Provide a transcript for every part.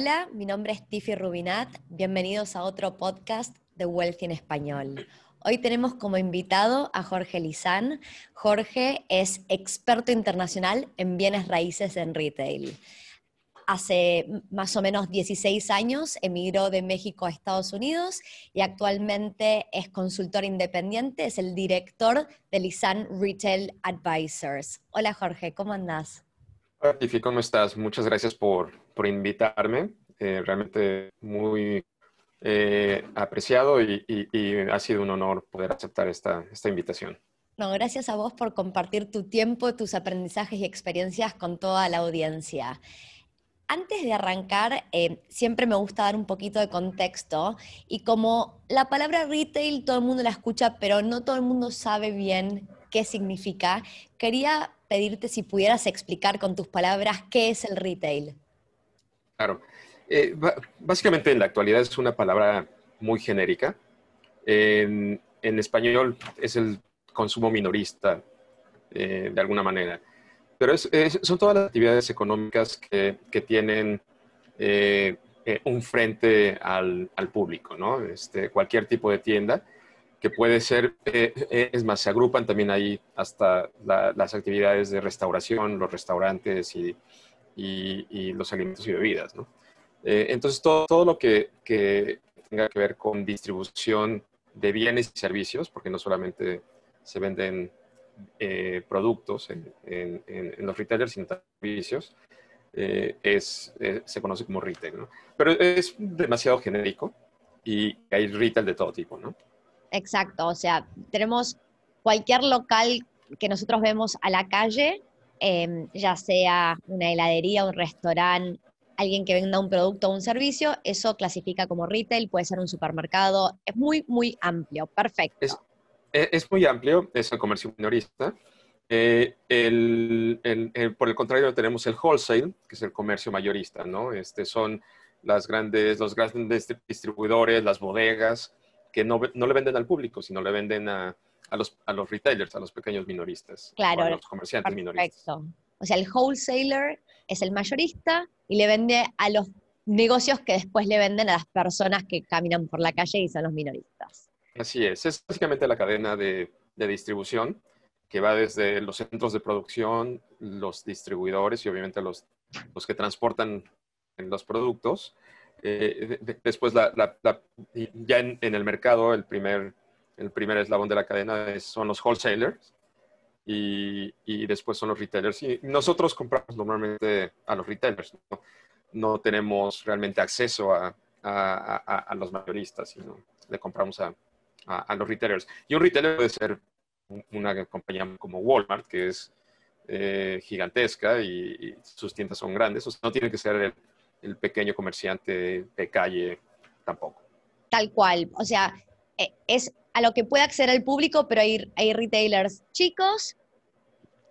Hola, mi nombre es Tiffy Rubinat. Bienvenidos a otro podcast de Wealthy en Español. Hoy tenemos como invitado a Jorge Lizán. Jorge es experto internacional en bienes raíces en retail. Hace más o menos 16 años emigró de México a Estados Unidos y actualmente es consultor independiente, es el director de Lizán Retail Advisors. Hola Jorge, ¿cómo andás? Hola Tiffy, ¿cómo estás? Muchas gracias por, por invitarme. Eh, realmente muy eh, apreciado y, ha sido un honor poder aceptar esta, invitación. No, gracias a vos por compartir tu tiempo, tus aprendizajes y experiencias con toda la audiencia. Antes de arrancar, eh, siempre me gusta dar un poquito de contexto y como la palabra retail todo el mundo la escucha, pero no todo el mundo sabe bien qué significa, quería pedirte si pudieras explicar con tus palabras qué es el retail. Claro. Eh, básicamente en la actualidad es una palabra muy genérica. En, español es el consumo minorista, eh, de alguna manera. Pero son todas las actividades económicas que, tienen eh, un frente al, público, ¿no? Este, cualquier tipo de tienda que puede ser, es más, se agrupan también ahí hasta las actividades de restauración, los restaurantes y, y los alimentos y bebidas, ¿no? Eh, entonces, todo, todo lo que, tenga que ver con distribución de bienes y servicios, porque no solamente se venden eh, productos en, los retailers, sino servicios, eh, es, se conoce como retail, ¿no? Pero es demasiado genérico y hay retail de todo tipo, ¿no? Exacto, o sea, tenemos cualquier local que nosotros vemos a la calle, ya sea una heladería, un restaurante, alguien que venda un producto o un servicio, eso clasifica como retail, puede ser un supermercado, es muy, muy amplio, perfecto. Es, es muy amplio, es el comercio minorista. Eh, por el contrario, tenemos el wholesale, que es el comercio mayorista, ¿no? Este son las grandes, los grandes distribuidores, las bodegas, que no le venden al público, sino le venden a, a, los, a los retailers, a los pequeños minoristas. Claro. a los comerciantes minoristas. Perfecto. O sea, el wholesaler es el mayorista y le vende a los negocios que después le venden a las personas que caminan por la calle y son los minoristas. Así es, es básicamente la cadena de, distribución que va desde los centros de producción, los distribuidores y obviamente los, los que transportan los productos. Eh, después, ya en, el mercado, el primer, el primer eslabón de la cadena son los wholesalers, y, después son los retailers. Y nosotros compramos normalmente a los retailers, no, tenemos realmente acceso a, a, los mayoristas, sino le compramos a, los retailers. Y un retailer puede ser una compañía como Walmart, que es eh, gigantesca y, sus tiendas son grandes, o sea, no tiene que ser el, el pequeño comerciante de calle tampoco. Tal cual, o sea, eh, es a lo que puede acceder el público, pero hay, hay retailers chicos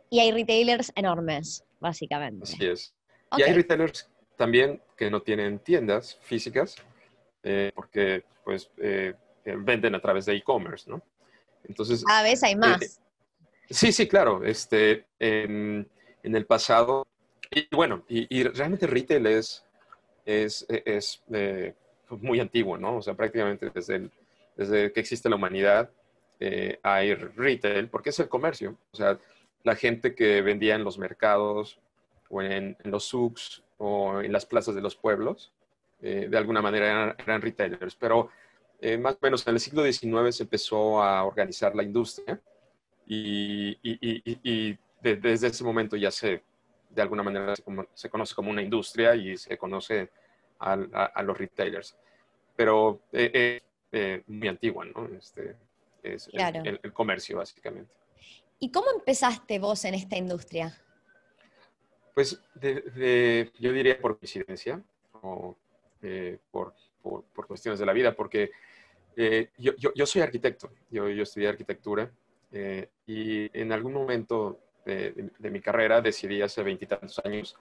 y hay retailers enormes, básicamente. Así es. Y hay retailers también que no tienen tiendas físicas eh, porque pues eh, venden a través de e-commerce, ¿no? Entonces... Cada vez hay más. sí, sí, claro. Este, en, el pasado, y bueno, y, realmente retail es, es, es muy antiguo, ¿no? O sea, prácticamente desde el, desde que existe la humanidad, eh, hay retail, porque es el comercio. O sea, la gente que vendía en los mercados o en, los souks o en las plazas de los pueblos, eh, de alguna manera eran, retailers. Pero eh, más o menos en el siglo XIX se empezó a organizar la industria y, desde ese momento ya se, de alguna manera, se, conoce como una industria y se conoce a, los retailers. Pero muy antigua, ¿no? Este, es el, comercio, básicamente. ¿Y cómo empezaste vos en esta industria? Pues yo diría por coincidencia o eh, por, por, cuestiones de la vida, porque eh, yo, yo, soy arquitecto, yo, yo estudié arquitectura y en algún momento de, de, mi carrera decidí hace veintitantos años,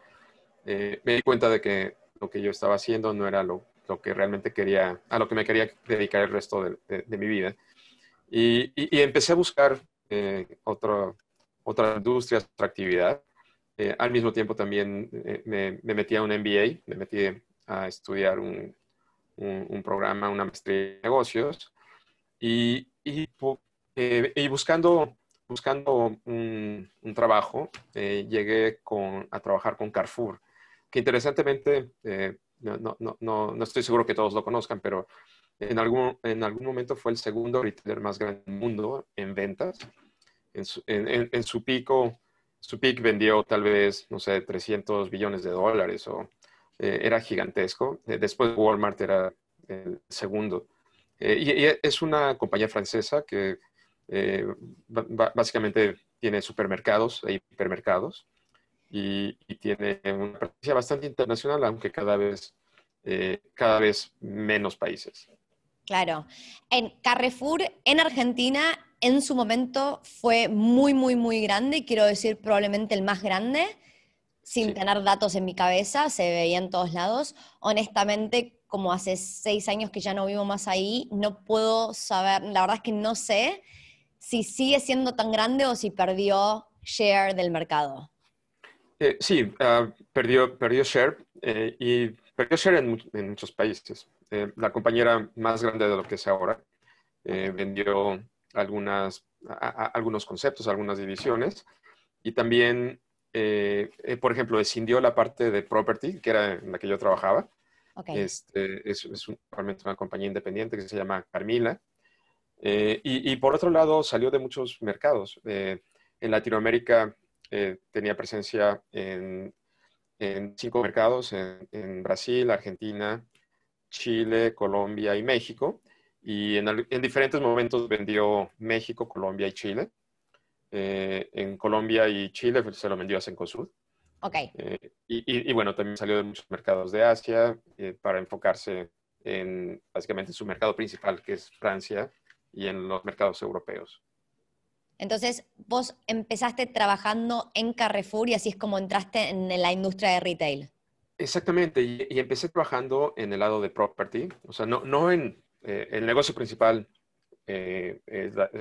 me di cuenta de que lo que yo estaba haciendo no era lo lo que realmente quería, a lo que me quería dedicar el resto de, mi vida. Y, empecé a buscar eh, otra, otra industria, otra actividad. Eh, al mismo tiempo también eh, me, metí a un MBA, me metí a estudiar un, programa, una maestría de negocios y, y, buscando, buscando un, trabajo, llegué con, a trabajar con Carrefour, que interesantemente, no, no, no, no, estoy seguro que todos lo conozcan, pero en algún, en algún momento fue el segundo retailer más grande del mundo en ventas. En su, en, su pico, su pico vendió tal vez, no sé, 300 billones de dólares o eh, era gigantesco. Eh, después Walmart era el segundo. Eh, y, es una compañía francesa que básicamente tiene supermercados e hipermercados y, y, tiene una presencia bastante internacional, aunque cada vez, cada vez menos países. Claro. En Carrefour, en Argentina, en su momento fue muy, muy, muy grande, quiero decir probablemente el más grande, sin tener datos en mi cabeza, se veía en todos lados. Honestamente, como hace seis años que ya no vivo más ahí, no puedo saber, la verdad es que no sé si sigue siendo tan grande o si perdió share del mercado. Eh, sí, ah, perdió, perdió share eh, y perdió share en muchos países. Eh, la compañera más grande de lo que es ahora. Vendió algunas, algunos conceptos, algunas divisiones y también, por ejemplo, escindió la parte de property, que era en la que yo trabajaba. Este, es, es una compañía independiente que se llama Carmila. Y, por otro lado, salió de muchos mercados. en Latinoamérica tenía presencia en, cinco mercados, en Brasil, Argentina, Chile, Colombia y México. Y en, diferentes momentos vendió México, Colombia y Chile. Eh, en Colombia y Chile se lo vendió a Cencosud. Ok. Eh, y, bueno, también salió de muchos mercados de Asia eh, para enfocarse en básicamente su mercado principal, que es Francia, y en los mercados europeos. Entonces, vos empezaste trabajando en Carrefour y así es como entraste en la industria de retail. Exactamente, y, empecé trabajando en el lado de property, o sea, no, en eh, el negocio principal eh,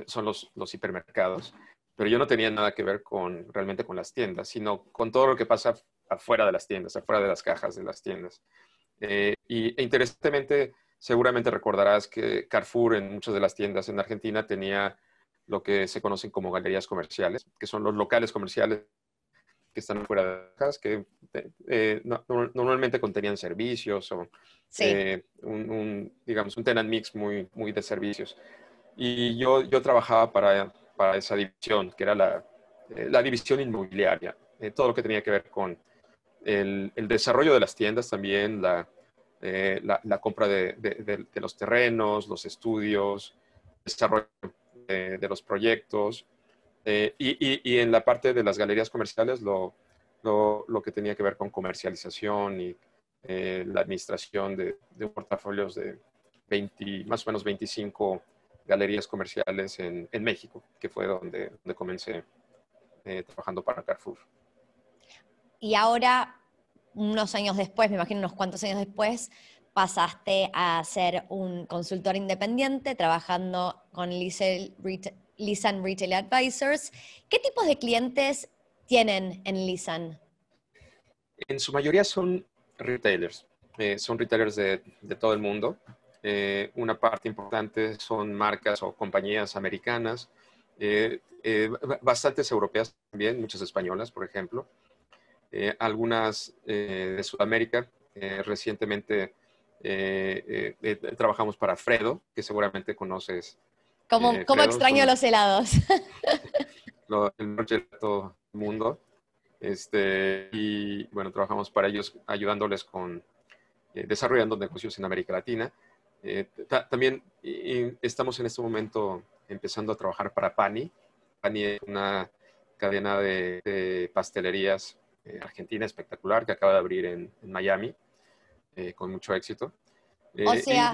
son los, los, hipermercados, pero yo no tenía nada que ver con realmente con las tiendas, sino con todo lo que pasa afuera de las tiendas, afuera de las cajas de las tiendas. Eh, y e interesantemente, seguramente recordarás que Carrefour en muchas de las tiendas en Argentina tenía lo que se conocen como galerías comerciales, que son los locales comerciales que están fuera de casa, que eh, normalmente contenían servicios o eh, un, digamos, un tenant mix muy, muy de servicios. Y yo, yo trabajaba para, para esa división, que era la, eh, la división inmobiliaria, todo lo que tenía que ver con el, el desarrollo de las tiendas también, la, la, la compra de, de, de, los terrenos, los estudios, desarrollo de los proyectos, eh, y, en la parte de las galerías comerciales, lo, lo, que tenía que ver con comercialización y eh, la administración de, de, portafolios de 20, más o menos 25 galerías comerciales en, en México, que fue donde, donde comencé eh, trabajando para Carrefour. Y ahora, unos años después, me imagino unos cuantos años después, pasaste a ser un consultor independiente trabajando con Lisan Retail Advisors. ¿Qué tipos de clientes tienen en Lisan? En su mayoría son retailers, eh, son retailers de, todo el mundo. Eh, una parte importante son marcas o compañías americanas, eh, bastantes europeas también, muchas españolas, por ejemplo, algunas de Sudamérica. recientemente trabajamos para Fredo, que seguramente conoces ¿Cómo, eh, extraño los helados? el noche de todo el mundo. Este, y bueno, trabajamos para ellos ayudándoles con eh, desarrollando negocios en América Latina. Eh, también estamos en este momento empezando a trabajar para Pani. Pani es una cadena de, pastelerías argentina espectacular que acaba de abrir en, Miami con mucho éxito. o sea,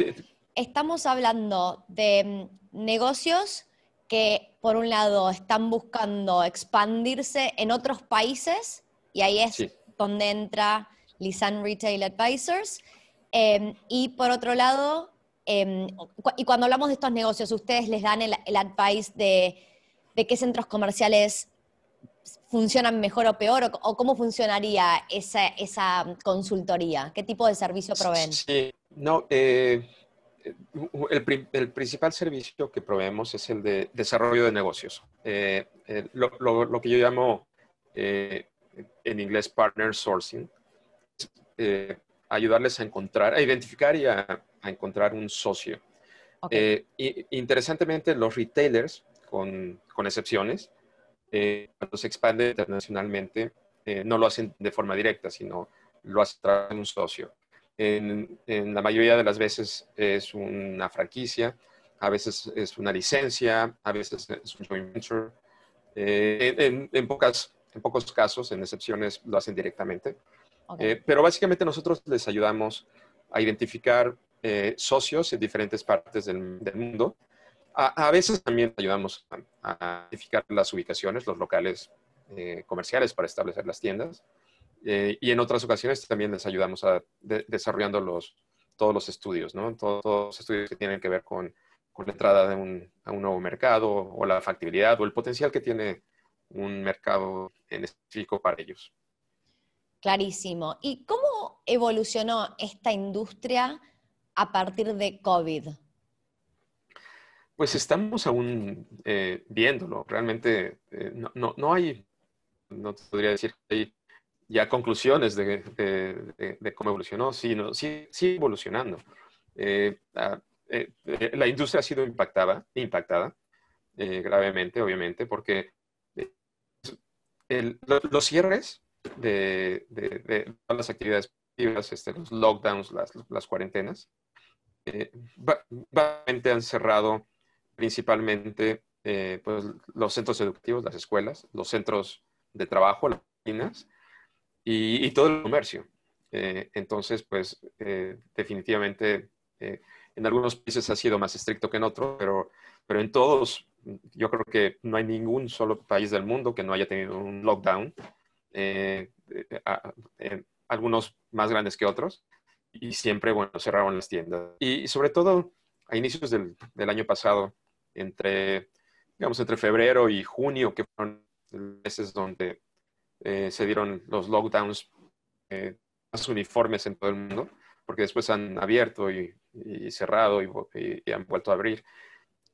estamos hablando de mm, negocios que, por un lado, están buscando expandirse en otros países, y ahí es donde entra Lisan Retail Advisors. Em, y por otro lado, em, y cuando hablamos de estos negocios, ustedes les dan el, advice de, qué centros comerciales funcionan mejor o peor? ¿O, cómo funcionaría esa, esa, consultoría? ¿Qué tipo de servicio proveen? Sí, no, eh, el, el, principal servicio que proveemos es el de desarrollo de negocios. Eh, lo, lo, lo, que yo llamo en inglés partner sourcing, ayudarles a encontrar, a identificar y a, a encontrar un socio. y, interesantemente, los retailers, con, con excepciones, eh, cuando se expande internacionalmente, eh, no lo hacen de forma directa, sino lo hacen a través de un socio. En, la mayoría de las veces es una franquicia, a veces es una licencia, a veces es un joint venture. Eh, en, pocas, en pocos casos, en excepciones, lo hacen directamente. pero básicamente nosotros les ayudamos a identificar socios en diferentes partes del, del mundo a, veces también ayudamos a, identificar las ubicaciones, los locales eh, comerciales para establecer las tiendas. Eh, y en otras ocasiones también les ayudamos a desarrollando los, todos los estudios, ¿no? Todos, los estudios que tienen que ver con, con la entrada de un, a un nuevo mercado o la factibilidad o el potencial que tiene un mercado en específico para ellos. Clarísimo. ¿Y cómo evolucionó esta industria a partir de COVID? Pues estamos aún eh, viéndolo. Realmente eh, no, no, no, hay, no podría decir que hay ya conclusiones de, de, cómo evolucionó, sino sí, sí evolucionando. Eh, la industria ha sido impactada, impactada gravemente, obviamente, porque los cierres de, todas las actividades este, los lockdowns, las, las cuarentenas, básicamente han cerrado principalmente eh, pues, los centros educativos, las escuelas, los centros de trabajo, las oficinas y, todo el comercio. Eh, entonces, pues eh, definitivamente en algunos países ha sido más estricto que en otros, pero, pero en todos, yo creo que no hay ningún solo país del mundo que no haya tenido un lockdown, algunos más grandes que otros, y siempre, bueno, cerraron las tiendas. Y, sobre todo, a inicios del, del año pasado, entre, digamos, entre febrero y junio, que fueron meses donde eh, se dieron los lockdowns eh, más uniformes en todo el mundo, porque después han abierto y, cerrado y, han vuelto a abrir.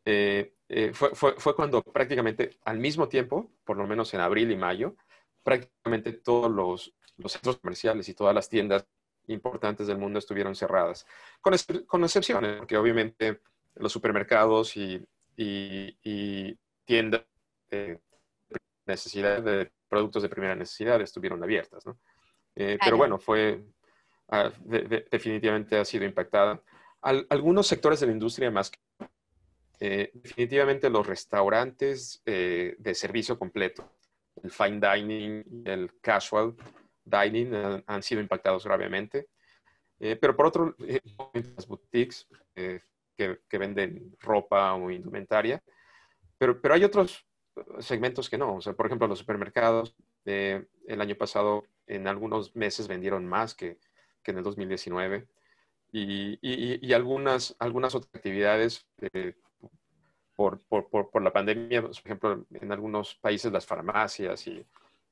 Eh, fue, fue, fue, cuando prácticamente al mismo tiempo, por lo menos en abril y mayo, prácticamente todos los, los centros comerciales y todas las tiendas importantes del mundo estuvieron cerradas, con, con excepciones, porque obviamente los supermercados y, y, tiendas de necesidad de productos de primera necesidad estuvieron abiertas, ¿no? Eh, pero bueno, fue, ah, definitivamente ha sido impactada. algunos sectores de la industria más que... Eh, definitivamente los restaurantes eh, de servicio completo, el fine dining y el casual dining han, sido impactados gravemente. pero por otro, las boutiques que, venden ropa o indumentaria, pero, pero hay otros segmentos que no. O sea, por ejemplo, los supermercados eh, el año pasado en algunos meses vendieron más que, que en el 2019 y, y, y, algunas, algunas otras actividades eh, por, por, por, la pandemia, por ejemplo, en algunos países las farmacias y,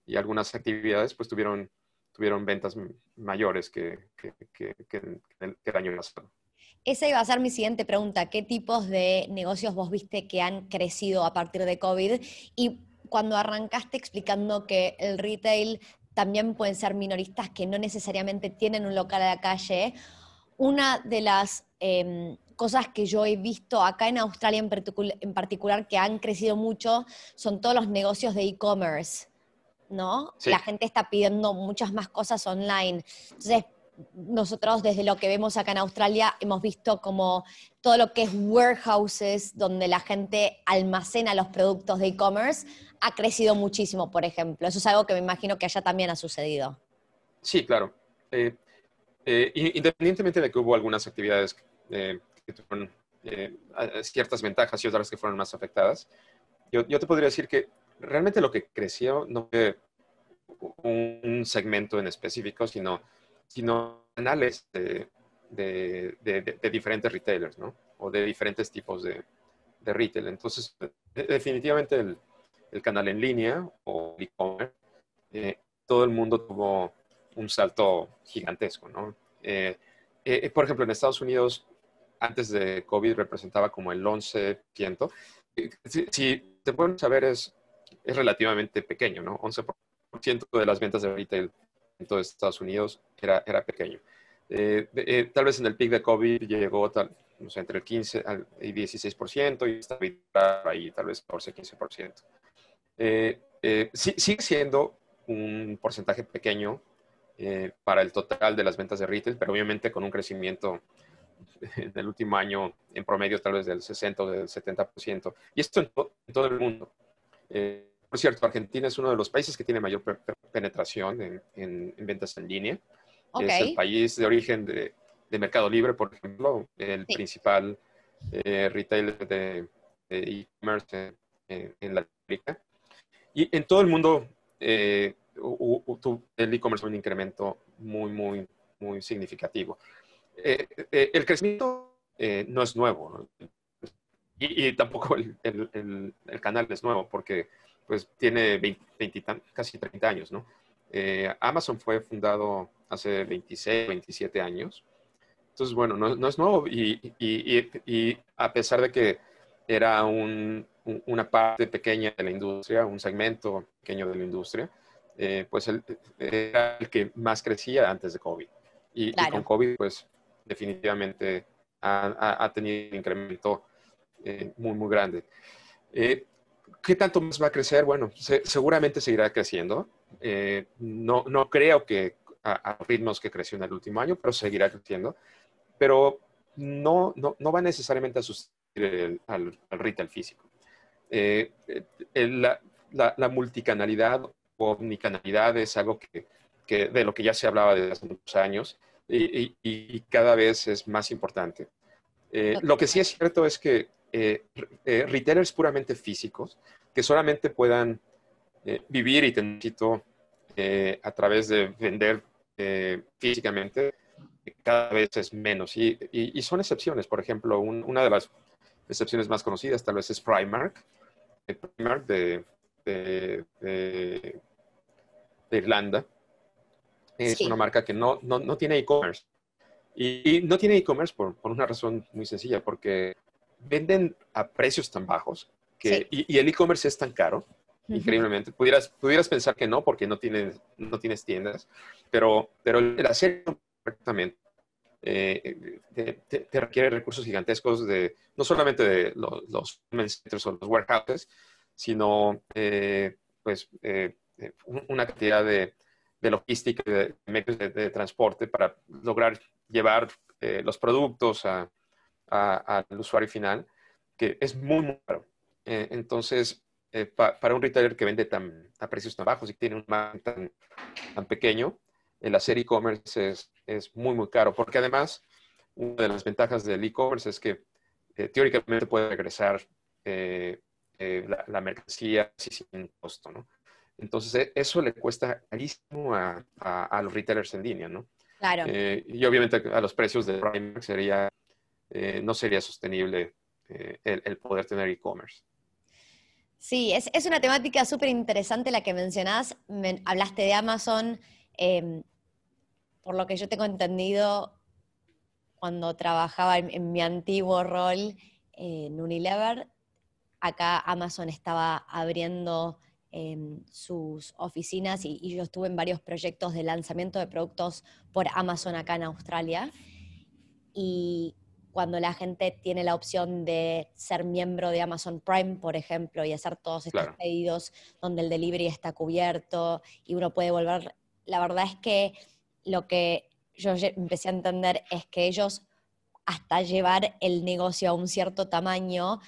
y algunas actividades pues tuvieron, tuvieron ventas mayores que, que, que, que el año pasado. Esa iba a ser mi siguiente pregunta. ¿Qué tipos de negocios vos viste que han crecido a partir de COVID? Y cuando arrancaste explicando que el retail también pueden ser minoristas que no necesariamente tienen un local a la calle, una de las em, cosas que yo he visto acá en Australia en, en, particular que han crecido mucho son todos los negocios de e-commerce, ¿no? La gente está pidiendo muchas más cosas online. Entonces, nosotros desde lo que vemos acá en Australia hemos visto como todo lo que es warehouses, donde la gente almacena los productos de e-commerce, ha crecido muchísimo, por ejemplo. Eso es algo que me imagino que allá también ha sucedido. Sí, claro. Eh, eh, independientemente de que hubo algunas actividades eh, que tuvieron ciertas ventajas y otras que fueron más afectadas, yo, yo te podría decir que realmente lo que creció no fue un segmento en específico, sino sino canales de, de, de, diferentes retailers, ¿no? O de diferentes tipos de, retail. Entonces, definitivamente el, el canal en línea o e-commerce, eh, todo el mundo tuvo un salto gigantesco, ¿no? Eh, eh, por ejemplo, en Estados Unidos, antes de COVID representaba como el 11%. Si, si te pueden saber, es, es relativamente pequeño, ¿no? 11% de las ventas de retail en todo Estados Unidos era, era pequeño. tal vez en el pic de COVID llegó tal, no sé, entre el 15 y 16% y está ahí tal vez 14-15%. Eh, eh, sigue siendo un porcentaje pequeño eh, para el total de las ventas de retail, pero obviamente con un crecimiento en el último año en promedio tal vez del 60 o del 70%. Y esto en, todo el mundo. por cierto, Argentina es uno de los países que tiene mayor penetración en, ventas en línea. Es el país de origen de, Mercado Libre, por ejemplo, el principal retailer de e-commerce en, en Latinoamérica. Y en todo el mundo, eh, el e-commerce un incremento muy, muy, muy significativo. Eh, eh, el crecimiento no es nuevo, Y, tampoco el, el, el, canal es nuevo, porque pues tiene 20, casi 30 años, ¿no? Amazon fue fundado hace 26, 27 años. Entonces, bueno, no, no es nuevo y, y, y, a pesar de que era un, una parte pequeña de la industria, un segmento pequeño de la industria, eh, pues era el que más crecía antes de COVID. Y, con COVID, pues definitivamente ha, tenido un incremento eh, muy, muy grande. Eh, ¿Qué tanto más va a crecer? Bueno, seguramente seguirá creciendo. no, no creo que a, ritmos que creció en el último año, pero seguirá creciendo. Pero no, no, no va necesariamente a sustituir al, al retail físico. Eh, eh, la, la, multicanalidad o omnicanalidad es algo que, de lo que ya se hablaba desde hace muchos años y, cada vez es más importante. Eh, lo que sí es cierto es que retailers puramente físicos que solamente puedan vivir y tener éxito a través de vender físicamente, cada vez es menos. Y, y, son excepciones. Por ejemplo, una de las excepciones más conocidas tal vez es Primark, Primark de, de, de, Irlanda. Es una marca que no, no, no tiene e-commerce. Y, no tiene e-commerce por, por, una razón muy sencilla, porque venden a precios tan bajos que, y, el e-commerce es tan caro, increíblemente. Pudieras, pudieras pensar que no, porque no tienes, no tienes tiendas, pero, pero el hacerlo correctamente eh, te, requiere recursos gigantescos de no solamente de los, los centers o los warehouses, sino eh, pues eh, una cantidad de, de logística, de medios de, transporte para lograr llevar los productos al usuario final, que es muy, muy caro. entonces, para un retailer que vende tan, a precios tan bajos y tiene un margen tan pequeño, el hacer e-commerce es, es, muy, muy caro, porque además, una de las ventajas del e-commerce es que eh, teóricamente puede regresar eh, eh, la, mercancía sin costo, ¿no? Entonces, eso le cuesta carísimo a, a, los retailers en línea, ¿no? Claro. y obviamente a los precios de Primark sería, no sería sostenible el, el, poder tener e-commerce. Sí, es, es, una temática súper interesante la que mencionás. hablaste de Amazon, Em, por lo que yo tengo entendido, cuando trabajaba en, mi antiguo rol en Unilever, acá Amazon estaba abriendo em, sus oficinas y, yo estuve en varios proyectos de lanzamiento de productos por Amazon acá en Australia. Y cuando la gente tiene la opción de ser miembro de Amazon Prime, por ejemplo, y hacer todos estos pedidos donde el delivery está cubierto y uno puede volver la verdad es que lo que yo empecé a entender es que ellos, hasta llevar el negocio a un cierto tamaño,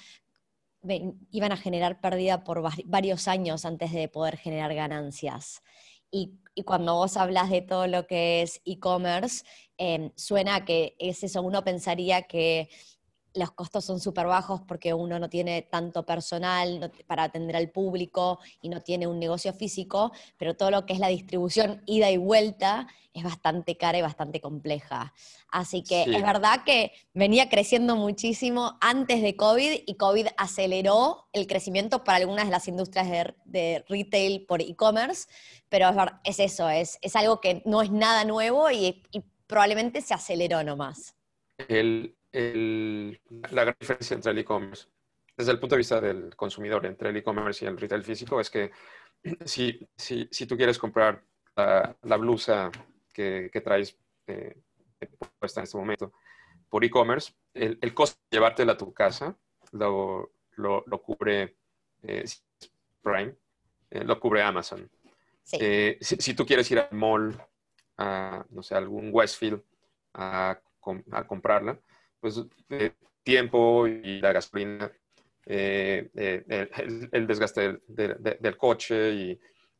iban a generar pérdida por varios años antes de poder generar ganancias. Y, cuando vos hablas de todo lo que es e-commerce, em, suena que es eso, uno pensaría que los costos son súper bajos porque uno no tiene tanto personal para atender al público y no tiene un negocio físico, pero todo lo que es la distribución ida y vuelta es bastante cara y bastante compleja. Así que es verdad que venía creciendo muchísimo antes de COVID y COVID aceleró el crecimiento para algunas de las industrias de, retail por e-commerce, pero es, eso, es, es, algo que no es nada nuevo y, y probablemente se aceleró nomás. El, la gran diferencia entre el e-commerce, desde el punto de vista del consumidor, entre el e-commerce y el retail físico, es que si, si, si tú quieres comprar la, blusa que, que traes eh, puesta en este momento por e-commerce, el, el, costo de llevártela a tu casa lo, lo, lo cubre eh, Prime, eh, lo cubre Amazon. si, si, tú quieres ir al mall, a, no sé, algún Westfield, a, a comprarla, pues el tiempo y la gasolina, eh, eh, el, desgaste del, coche y,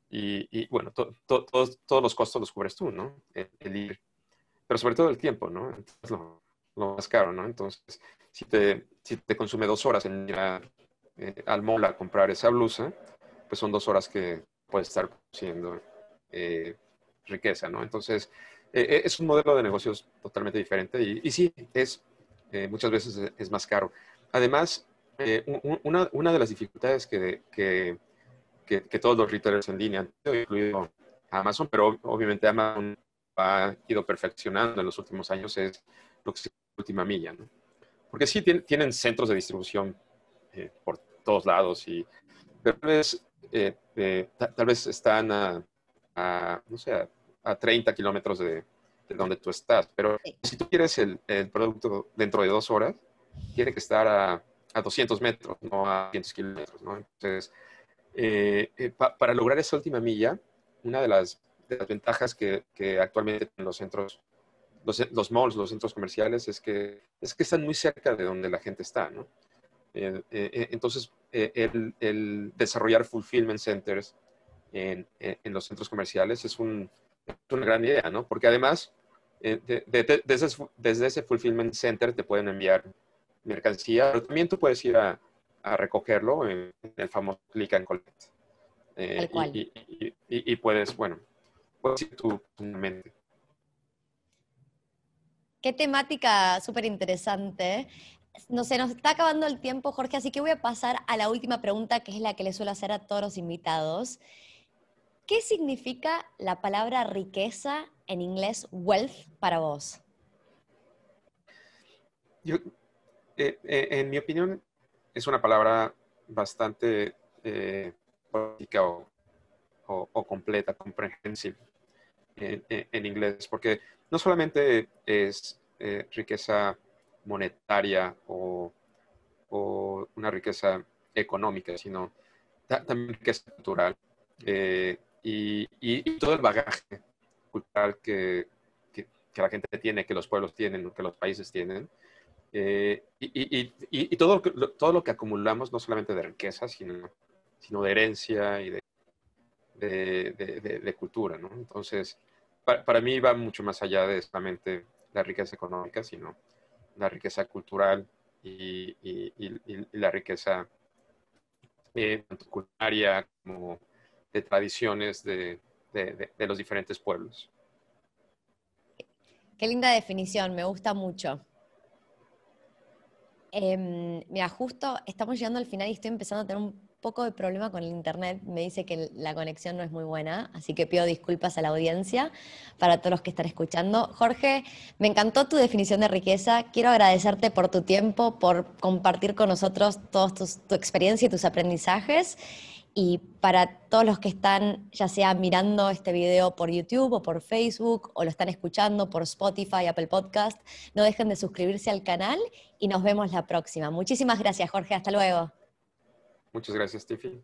y, bueno, todos, todos los costos los cubres tú, ¿no? El, ir. Pero sobre todo el tiempo, ¿no? Es lo, más caro, ¿no? Entonces, si te, si te consume dos horas en ir eh, al a comprar esa blusa, pues son dos horas que puedes estar produciendo riqueza, ¿no? Entonces, es un modelo de negocios totalmente diferente y, y sí, es eh, muchas veces es más caro. Además, eh, una, de las dificultades que, que, todos los retailers en línea incluido Amazon, pero obviamente Amazon ha ido perfeccionando en los últimos años, es lo que se última milla, ¿no? Porque sí tienen, centros de distribución eh, por todos lados, y, pero tal vez, tal vez están a, a, no sé, a 30 kilómetros de, de donde tú estás. Pero si tú quieres el, el, producto dentro de dos horas, tiene que estar a, a 200 metros, no a 100 kilómetros. ¿no? Entonces, eh, eh, para lograr esa última milla, una de las, de las ventajas que, que, actualmente en los centros, los, los, malls, los centros comerciales, es que, es que están muy cerca de donde la gente está. ¿no? Eh, entonces, el, el, desarrollar fulfillment centers en, en, los centros comerciales es, un, es una gran idea, ¿no? Porque además eh, desde, ese fulfillment center te pueden enviar mercancía, pero también tú puedes ir a, recogerlo en, el famoso click and collect. Eh, y, puedes, bueno, puedes ir tú mente. Qué temática súper interesante. No sé, nos está acabando el tiempo, Jorge, así que voy a pasar a la última pregunta, que es la que le suelo hacer a todos los invitados. ¿Qué significa la palabra riqueza en inglés wealth para vos? Yo, eh, eh, en mi opinión, es una palabra bastante eh, política o, completa, comprensible en, inglés, porque no solamente es riqueza monetaria o, una riqueza económica, sino también riqueza cultural y, todo el bagaje cultural que, que, la gente tiene, que los pueblos tienen, que los países tienen. Eh, y, y, todo, todo lo que acumulamos, no solamente de riqueza, sino, sino de herencia y de, de, de, cultura. ¿no? Entonces, para, mí va mucho más allá de solamente la riqueza económica, sino la riqueza cultural y, la riqueza eh, tanto culinaria como de tradiciones de, los diferentes pueblos. Qué linda definición, me gusta mucho. Em, mira, justo estamos llegando al final y estoy empezando a tener un poco de problema con el internet. Me dice que la conexión no es muy buena, así que pido disculpas a la audiencia para todos los que están escuchando. Jorge, me encantó tu definición de riqueza. Quiero agradecerte por tu tiempo, por compartir con nosotros toda tu experiencia y tus aprendizajes. Y para todos los que están ya sea mirando este video por YouTube o por Facebook o lo están escuchando por Spotify, Apple Podcast, no dejen de suscribirse al canal y nos vemos la próxima. Muchísimas gracias, Jorge. Hasta luego. Muchas gracias, Tiffy.